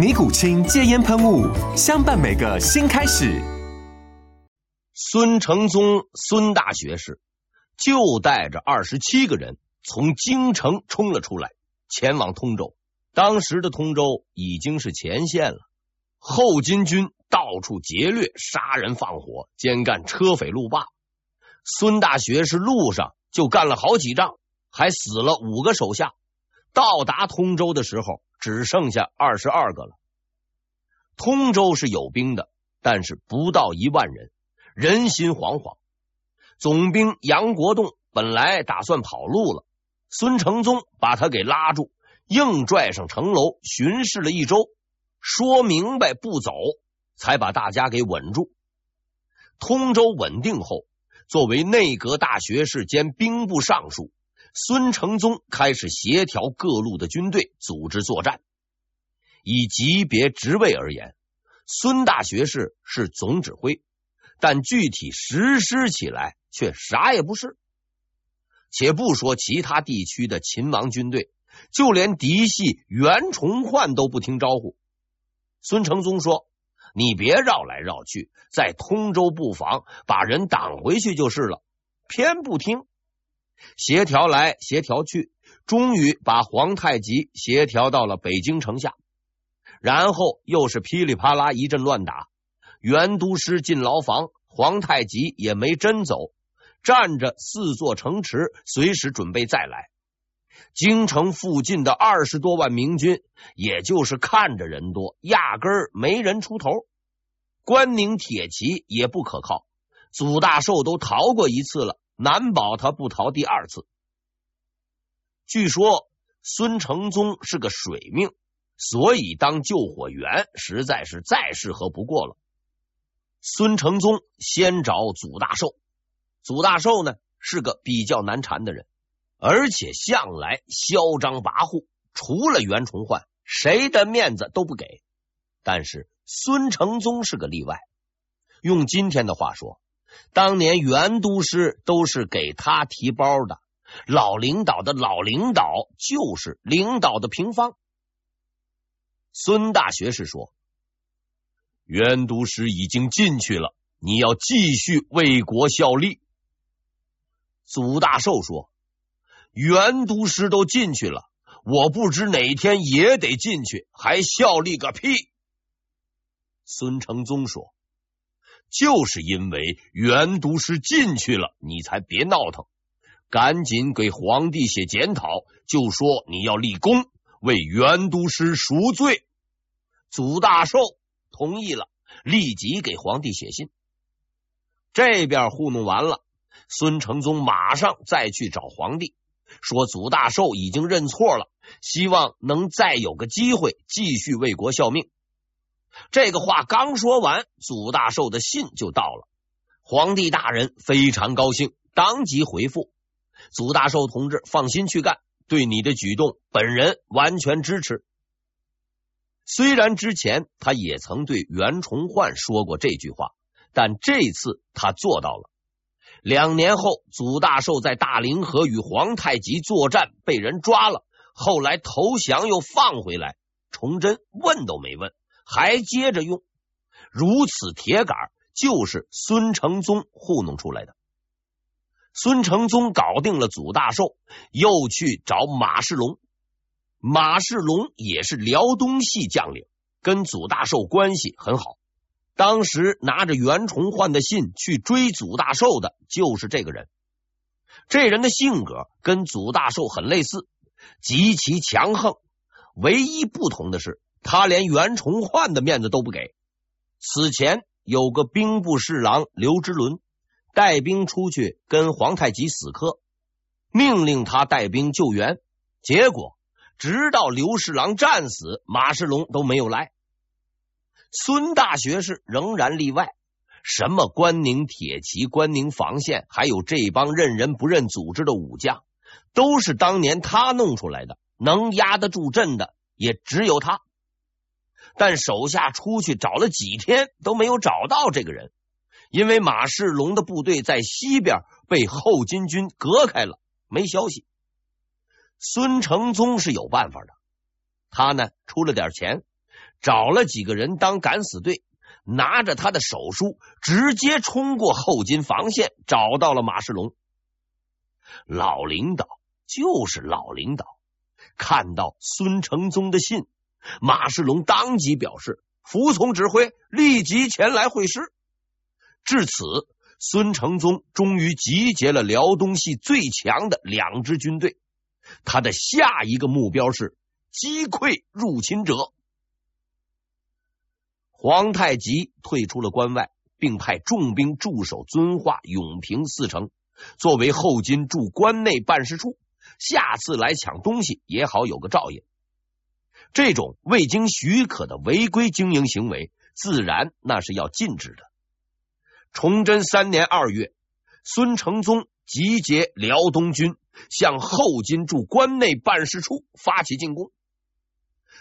尼古清戒烟喷雾，相伴每个新开始。孙承宗孙大学士就带着二十七个人从京城冲了出来，前往通州。当时的通州已经是前线了，后金军到处劫掠、杀人放火，兼干车匪路霸。孙大学士路上就干了好几仗，还死了五个手下。到达通州的时候，只剩下二十二个了。通州是有兵的，但是不到一万人，人心惶惶。总兵杨国栋本来打算跑路了，孙承宗把他给拉住，硬拽上城楼巡视了一周，说明白不走，才把大家给稳住。通州稳定后，作为内阁大学士兼兵部尚书。孙承宗开始协调各路的军队，组织作战。以级别职位而言，孙大学士是总指挥，但具体实施起来却啥也不是。且不说其他地区的秦王军队，就连嫡系袁崇焕都不听招呼。孙承宗说：“你别绕来绕去，在通州布防，把人挡回去就是了。”偏不听。协调来协调去，终于把皇太极协调到了北京城下，然后又是噼里啪啦一阵乱打，袁都师进牢房，皇太极也没真走，站着四座城池，随时准备再来。京城附近的二十多万明军，也就是看着人多，压根儿没人出头。关宁铁骑也不可靠，祖大寿都逃过一次了。难保他不逃第二次。据说孙承宗是个水命，所以当救火员实在是再适合不过了。孙承宗先找祖大寿，祖大寿呢是个比较难缠的人，而且向来嚣张跋扈，除了袁崇焕，谁的面子都不给。但是孙承宗是个例外，用今天的话说。当年袁都师都是给他提包的，老领导的老领导就是领导的平方。孙大学士说：“袁都师已经进去了，你要继续为国效力。”祖大寿说：“袁都师都进去了，我不知哪天也得进去，还效力个屁！”孙承宗说。就是因为袁都师进去了，你才别闹腾，赶紧给皇帝写检讨，就说你要立功，为袁都师赎罪。祖大寿同意了，立即给皇帝写信。这边糊弄完了，孙承宗马上再去找皇帝，说祖大寿已经认错了，希望能再有个机会继续为国效命。这个话刚说完，祖大寿的信就到了。皇帝大人非常高兴，当即回复：“祖大寿同志，放心去干，对你的举动，本人完全支持。”虽然之前他也曾对袁崇焕说过这句话，但这次他做到了。两年后，祖大寿在大凌河与皇太极作战，被人抓了，后来投降又放回来，崇祯问都没问。还接着用，如此铁杆就是孙承宗糊弄出来的。孙承宗搞定了祖大寿，又去找马世龙。马世龙也是辽东系将领，跟祖大寿关系很好。当时拿着袁崇焕的信去追祖大寿的，就是这个人。这人的性格跟祖大寿很类似，极其强横。唯一不同的是，他连袁崇焕的面子都不给。此前有个兵部侍郎刘之伦带兵出去跟皇太极死磕，命令他带兵救援，结果直到刘侍郎战死，马世龙都没有来。孙大学士仍然例外，什么关宁铁骑、关宁防线，还有这帮认人不认组织的武将，都是当年他弄出来的，能压得住阵的也只有他。但手下出去找了几天都没有找到这个人，因为马世龙的部队在西边被后金军隔开了，没消息。孙承宗是有办法的，他呢出了点钱。找了几个人当敢死队，拿着他的手书，直接冲过后金防线，找到了马世龙。老领导就是老领导，看到孙承宗的信，马世龙当即表示服从指挥，立即前来会师。至此，孙承宗终于集结了辽东系最强的两支军队，他的下一个目标是击溃入侵者。皇太极退出了关外，并派重兵驻守遵化、永平四城，作为后金驻关内办事处。下次来抢东西也好有个照应。这种未经许可的违规经营行为，自然那是要禁止的。崇祯三年二月，孙承宗集结辽东军，向后金驻关内办事处发起进攻。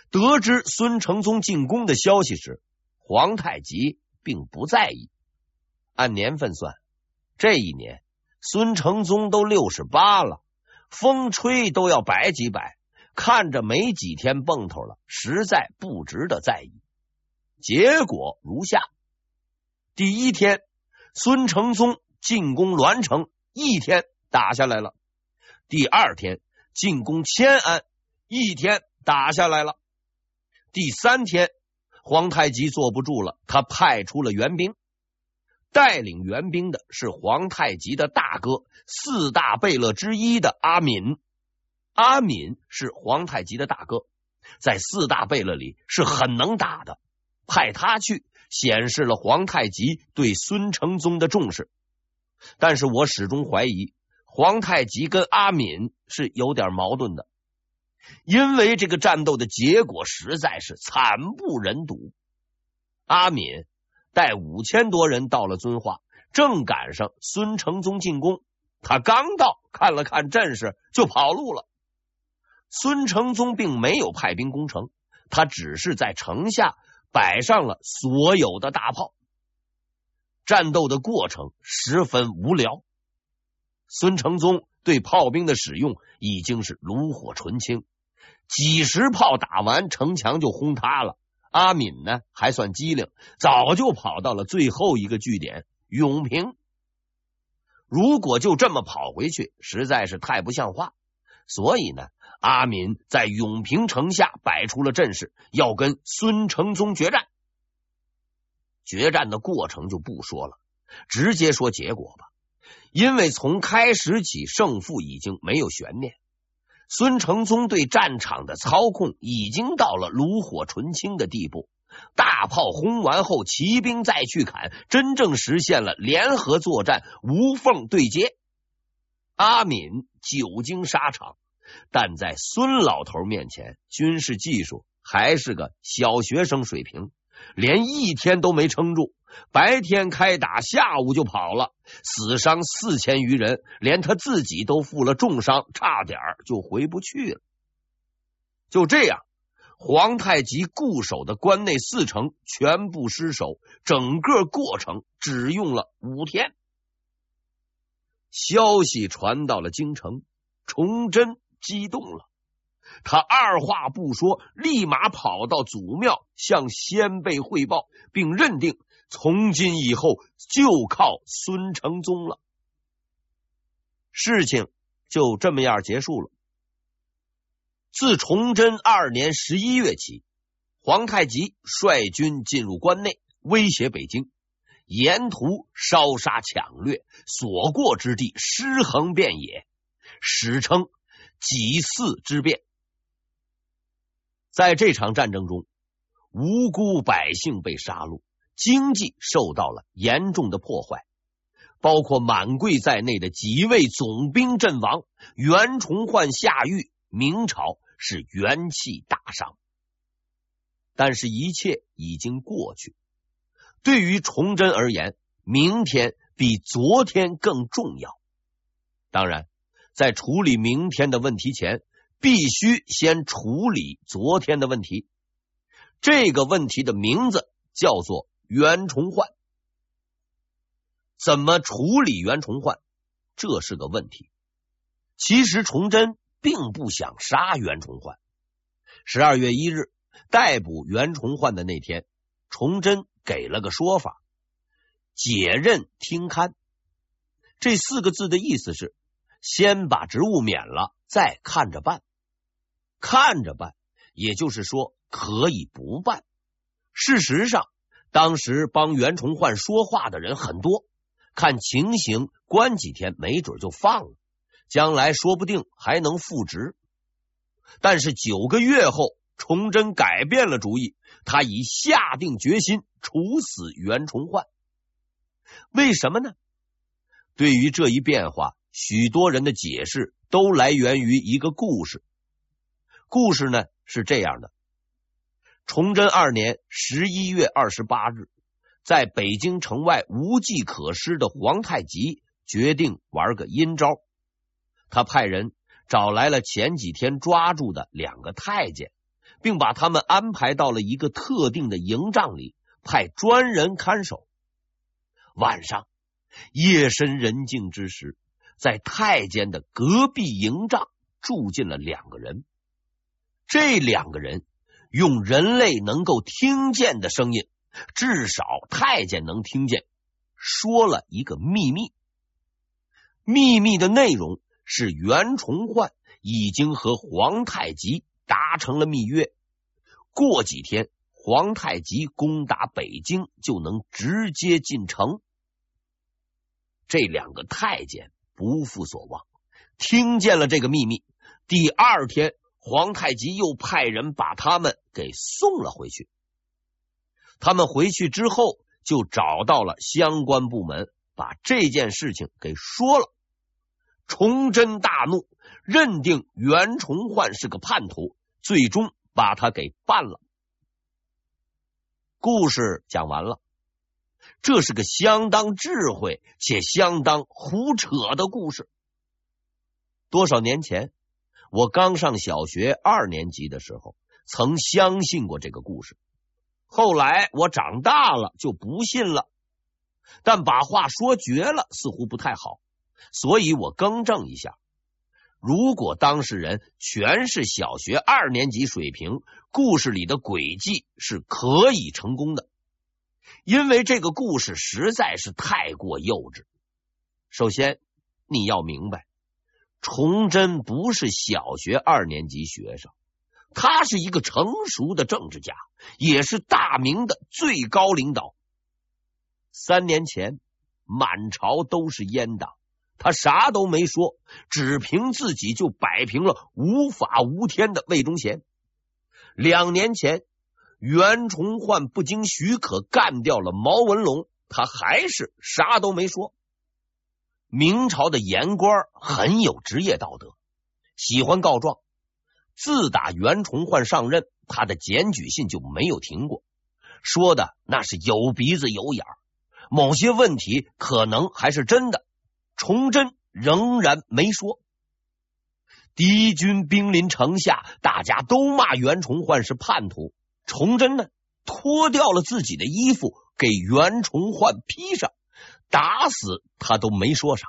得知孙承宗进攻的消息时，皇太极并不在意，按年份算，这一年孙承宗都六十八了，风吹都要白几百，看着没几天蹦头了，实在不值得在意。结果如下：第一天，孙承宗进攻栾城，一天打下来了；第二天进攻迁安，一天打下来了；第三天。皇太极坐不住了，他派出了援兵，带领援兵的是皇太极的大哥，四大贝勒之一的阿敏。阿敏是皇太极的大哥，在四大贝勒里是很能打的，派他去显示了皇太极对孙承宗的重视。但是我始终怀疑，皇太极跟阿敏是有点矛盾的。因为这个战斗的结果实在是惨不忍睹，阿敏带五千多人到了遵化，正赶上孙承宗进攻，他刚到，看了看阵势就跑路了。孙承宗并没有派兵攻城，他只是在城下摆上了所有的大炮。战斗的过程十分无聊，孙承宗对炮兵的使用已经是炉火纯青。几十炮打完，城墙就轰塌了。阿敏呢，还算机灵，早就跑到了最后一个据点永平。如果就这么跑回去，实在是太不像话。所以呢，阿敏在永平城下摆出了阵势，要跟孙承宗决战。决战的过程就不说了，直接说结果吧。因为从开始起，胜负已经没有悬念。孙承宗对战场的操控已经到了炉火纯青的地步，大炮轰完后，骑兵再去砍，真正实现了联合作战、无缝对接。阿敏久经沙场，但在孙老头面前，军事技术还是个小学生水平，连一天都没撑住。白天开打，下午就跑了，死伤四千余人，连他自己都负了重伤，差点就回不去了。就这样，皇太极固守的关内四城全部失守，整个过程只用了五天。消息传到了京城，崇祯激动了，他二话不说，立马跑到祖庙向先辈汇报，并认定。从今以后就靠孙承宗了，事情就这么样结束了。自崇祯二年十一月起，皇太极率军进入关内，威胁北京，沿途烧杀抢掠，所过之地尸横遍野，史称几次之变。在这场战争中，无辜百姓被杀戮，经济受到了严重的破坏，包括满贵在内的几位总兵阵亡，袁崇焕下狱，明朝是元气大伤。但是，一切已经过去。对于崇祯而言，明天比昨天更重要。当然，在处理明天的问题前，必须先处理昨天的问题。这个问题的名字叫做袁崇焕。怎么处理袁崇焕？这是个问题。其实，崇祯并不想杀袁崇焕。十二月一日。逮捕袁崇焕的那天，崇祯给了个说法：“解任听勘。”这四个字的意思是：先把职务免了，再看着办。看着办，也就是说可以不办。事实上，当时帮袁崇焕说话的人很多，看情形，关几天没准就放了，将来说不定还能复职。但是九个月后。崇祯改变了主意，他已下定决心处死袁崇焕。为什么呢？对于这一变化，许多人的解释都来源于一个故事。故事呢是这样的：崇祯二年十一月二十八日，在北京城外无计可施的皇太极决定玩个阴招，他派人找来了前几天抓住的两个太监。并把他们安排到了一个特定的营帐里，派专人看守。晚上，夜深人静之时，在太监的隔壁营帐住进了两个人。这两个人用人类能够听见的声音，至少太监能听见，说了一个秘密。秘密的内容是袁崇焕已经和皇太极。达成了密约，过几天皇太极攻打北京就能直接进城。这两个太监不负所望，听见了这个秘密。第二天，皇太极又派人把他们给送了回去。他们回去之后，就找到了相关部门，把这件事情给说了。崇祯大怒，认定袁崇焕是个叛徒。最终把他给办了。故事讲完了，这是个相当智慧且相当胡扯的故事。多少年前，我刚上小学二年级的时候，曾相信过这个故事。后来我长大了就不信了，但把话说绝了似乎不太好，所以我更正一下。如果当事人全是小学二年级水平，故事里的诡计是可以成功的，因为这个故事实在是太过幼稚。首先，你要明白，崇祯不是小学二年级学生，他是一个成熟的政治家，也是大明的最高领导。三年前，满朝都是阉党。他啥都没说，只凭自己就摆平了无法无天的魏忠贤。两年前，袁崇焕不经许可干掉了毛文龙，他还是啥都没说。明朝的言官很有职业道德，喜欢告状。自打袁崇焕上任，他的检举信就没有停过，说的那是有鼻子有眼儿，某些问题可能还是真的。崇祯仍然没说。敌军兵临城下，大家都骂袁崇焕是叛徒。崇祯呢，脱掉了自己的衣服给袁崇焕披上，打死他都没说啥。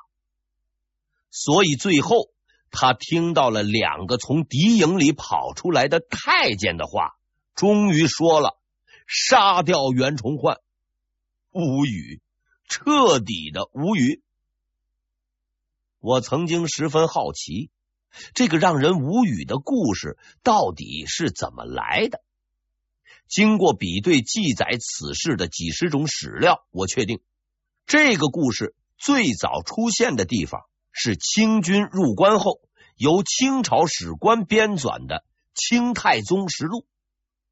所以最后，他听到了两个从敌营里跑出来的太监的话，终于说了：“杀掉袁崇焕。”无语，彻底的无语。我曾经十分好奇，这个让人无语的故事到底是怎么来的？经过比对记载此事的几十种史料，我确定这个故事最早出现的地方是清军入关后由清朝史官编纂的《清太宗实录》。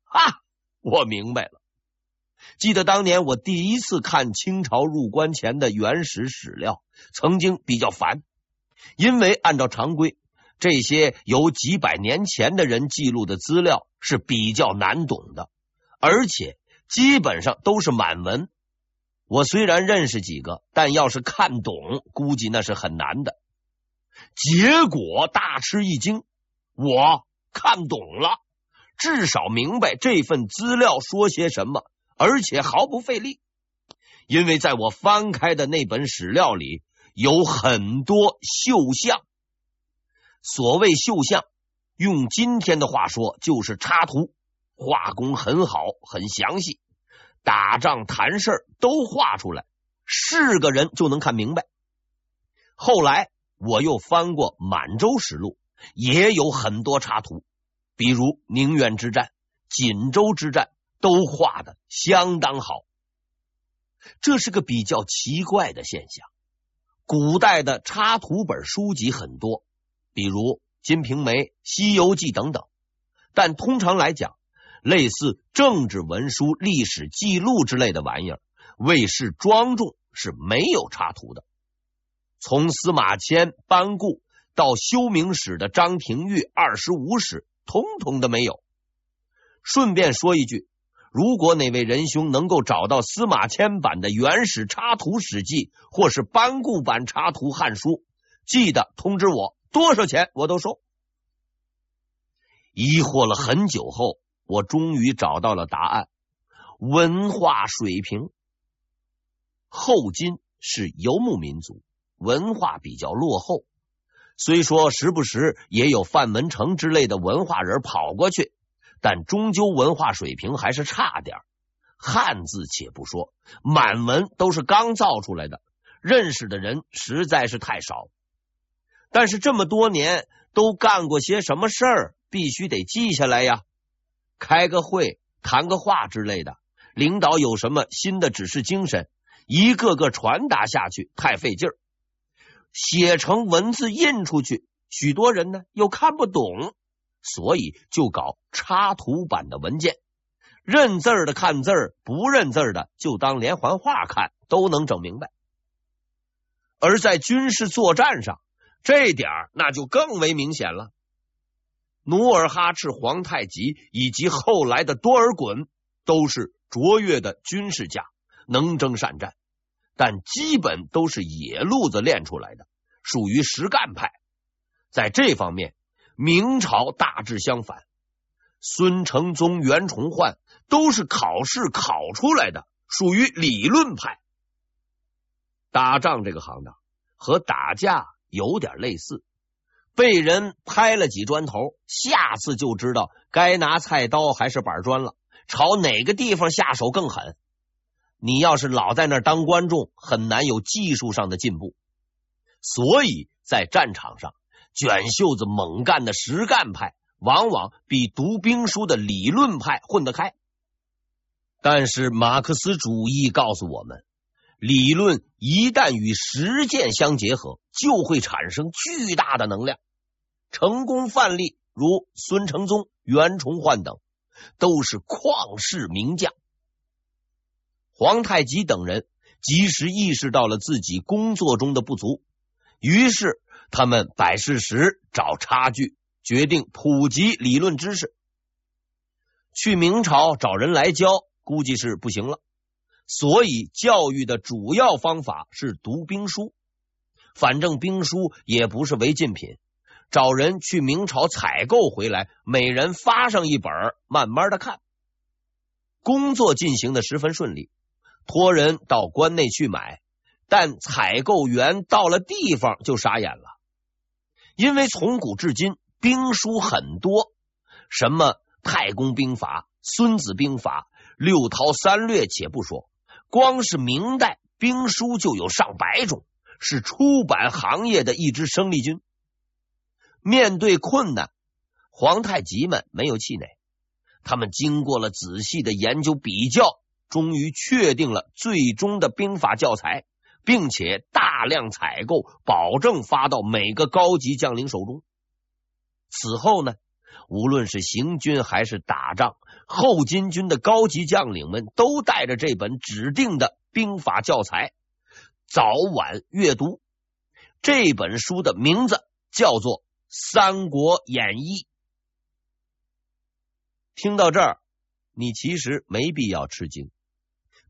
啊，我明白了。记得当年我第一次看清朝入关前的原始史料，曾经比较烦，因为按照常规，这些由几百年前的人记录的资料是比较难懂的，而且基本上都是满文。我虽然认识几个，但要是看懂，估计那是很难的。结果大吃一惊，我看懂了，至少明白这份资料说些什么。而且毫不费力，因为在我翻开的那本史料里有很多绣像。所谓绣像，用今天的话说就是插图，画工很好，很详细，打仗谈事都画出来，是个人就能看明白。后来我又翻过《满洲实录》，也有很多插图，比如宁远之战、锦州之战。都画的相当好，这是个比较奇怪的现象。古代的插图本书籍很多，比如《金瓶梅》《西游记》等等，但通常来讲，类似政治文书、历史记录之类的玩意儿，为示庄重是没有插图的。从司马迁、班固到修明史的张廷玉、二十五史，统统的没有。顺便说一句。如果哪位仁兄能够找到司马迁版的原始插图史记，或是班固版插图汉书，记得通知我，多少钱我都收。疑惑了很久后，我终于找到了答案：文化水平。后金是游牧民族，文化比较落后，虽说时不时也有范文成之类的文化人跑过去。但终究文化水平还是差点，汉字且不说，满文都是刚造出来的，认识的人实在是太少。但是这么多年都干过些什么事儿，必须得记下来呀。开个会、谈个话之类的，领导有什么新的指示精神，一个个传达下去太费劲儿，写成文字印出去，许多人呢又看不懂。所以就搞插图版的文件，认字的看字儿，不认字的就当连环画看，都能整明白。而在军事作战上，这点那就更为明显了。努尔哈赤、皇太极以及后来的多尔衮都是卓越的军事家，能征善战，但基本都是野路子练出来的，属于实干派。在这方面。明朝大致相反，孙承宗、袁崇焕都是考试考出来的，属于理论派。打仗这个行当和打架有点类似，被人拍了几砖头，下次就知道该拿菜刀还是板砖了，朝哪个地方下手更狠。你要是老在那儿当观众，很难有技术上的进步。所以在战场上。卷袖子猛干的实干派，往往比读兵书的理论派混得开。但是马克思主义告诉我们，理论一旦与实践相结合，就会产生巨大的能量。成功范例如孙承宗、袁崇焕等，都是旷世名将。皇太极等人及时意识到了自己工作中的不足，于是。他们摆事实、找差距，决定普及理论知识。去明朝找人来教，估计是不行了。所以教育的主要方法是读兵书。反正兵书也不是违禁品，找人去明朝采购回来，每人发上一本，慢慢的看。工作进行的十分顺利，托人到关内去买，但采购员到了地方就傻眼了。因为从古至今兵书很多，什么太公兵法、孙子兵法、六韬三略，且不说，光是明代兵书就有上百种，是出版行业的一支生力军。面对困难，皇太极们没有气馁，他们经过了仔细的研究比较，终于确定了最终的兵法教材，并且大量采购，保证发到每个高级将领手中。此后呢，无论是行军还是打仗，后金军的高级将领们都带着这本指定的兵法教材，早晚阅读。这本书的名字叫做《三国演义》。听到这儿，你其实没必要吃惊，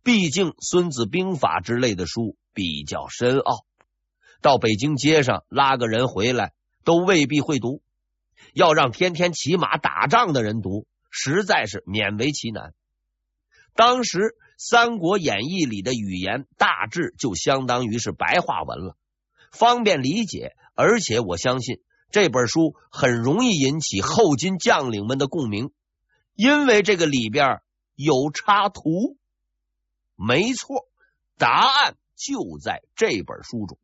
毕竟《孙子兵法》之类的书比较深奥，到北京街上拉个人回来都未必会读，要让天天骑马打仗的人读，实在是勉为其难。当时《三国演义》里的语言大致就相当于是白话文了，方便理解，而且我相信这本书很容易引起后金将领们的共鸣。因为这个里边有插图，没错，答案就在这本书中。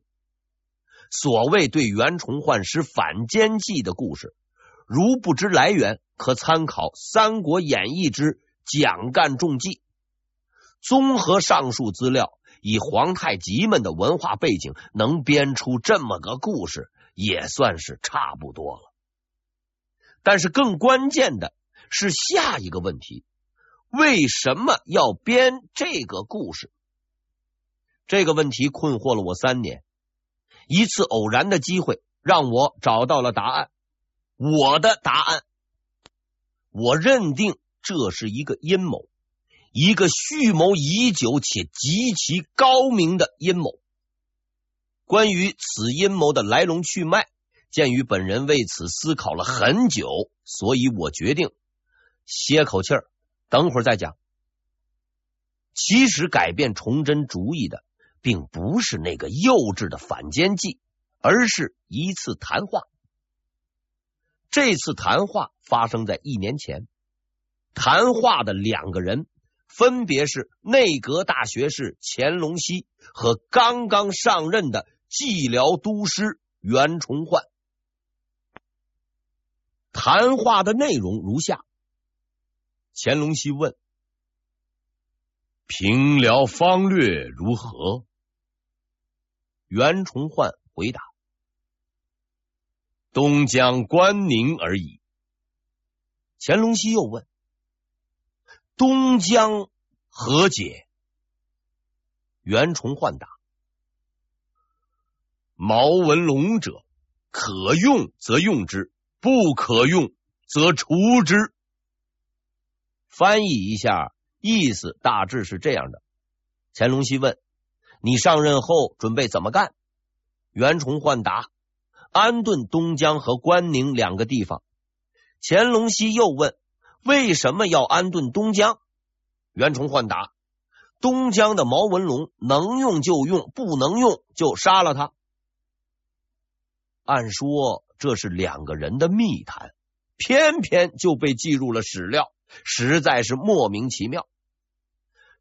所谓对袁崇焕使反间计的故事，如不知来源，可参考《三国演义》之蒋干中计。综合上述资料，以皇太极们的文化背景，能编出这么个故事，也算是差不多了。但是更关键的。是下一个问题：为什么要编这个故事？这个问题困惑了我三年。一次偶然的机会让我找到了答案。我的答案，我认定这是一个阴谋，一个蓄谋已久且极其高明的阴谋。关于此阴谋的来龙去脉，鉴于本人为此思考了很久，所以我决定。歇口气儿，等会儿再讲。其实改变崇祯主意的，并不是那个幼稚的反间计，而是一次谈话。这次谈话发生在一年前。谈话的两个人分别是内阁大学士乾隆熙和刚刚上任的蓟辽都师袁崇焕。谈话的内容如下。乾隆熙问：“平辽方略如何？”袁崇焕回答：“东江关宁而已。”乾隆熙又问：“东江何解？”袁崇焕答：“毛文龙者，可用则用之，不可用则除之。”翻译一下，意思大致是这样的。乾隆熙问：“你上任后准备怎么干？”袁崇焕答：“安顿东江和关宁两个地方。”乾隆熙又问：“为什么要安顿东江？”袁崇焕答：“东江的毛文龙能用就用，不能用就杀了他。”按说这是两个人的密谈，偏偏就被记入了史料。实在是莫名其妙。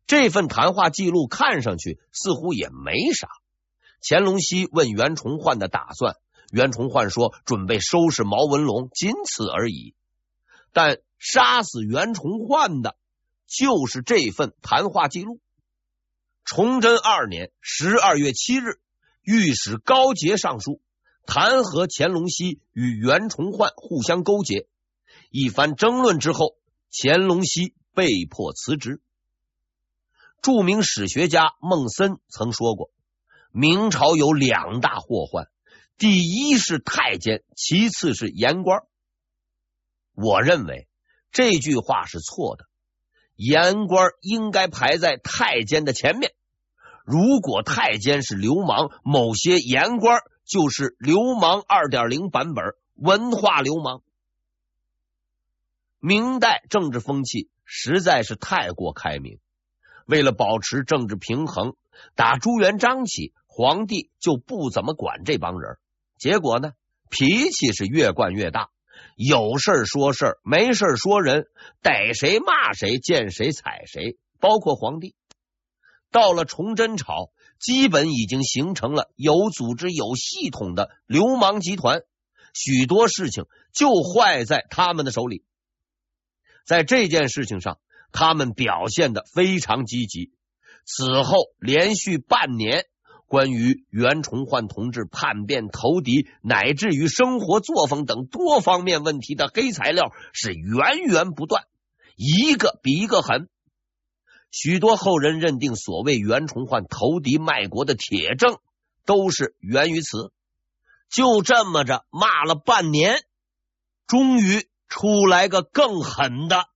这份谈话记录看上去似乎也没啥。乾隆熙问袁崇焕的打算，袁崇焕说准备收拾毛文龙，仅此而已。但杀死袁崇焕的就是这份谈话记录。崇祯二年十二月七日，御史高杰上书弹劾乾隆熙与袁崇焕互相勾结。一番争论之后。乾隆熙被迫辞职。著名史学家孟森曾说过：“明朝有两大祸患，第一是太监，其次是言官。”我认为这句话是错的，言官应该排在太监的前面。如果太监是流氓，某些言官就是流氓二点零版本，文化流氓。明代政治风气实在是太过开明，为了保持政治平衡，打朱元璋起，皇帝就不怎么管这帮人。结果呢，脾气是越惯越大，有事说事，没事说人，逮谁骂谁，见谁踩谁，包括皇帝。到了崇祯朝，基本已经形成了有组织、有系统的流氓集团，许多事情就坏在他们的手里。在这件事情上，他们表现的非常积极。此后连续半年，关于袁崇焕同志叛变投敌，乃至于生活作风等多方面问题的黑材料是源源不断，一个比一个狠。许多后人认定，所谓袁崇焕投敌卖国的铁证，都是源于此。就这么着骂了半年，终于出来个更狠的。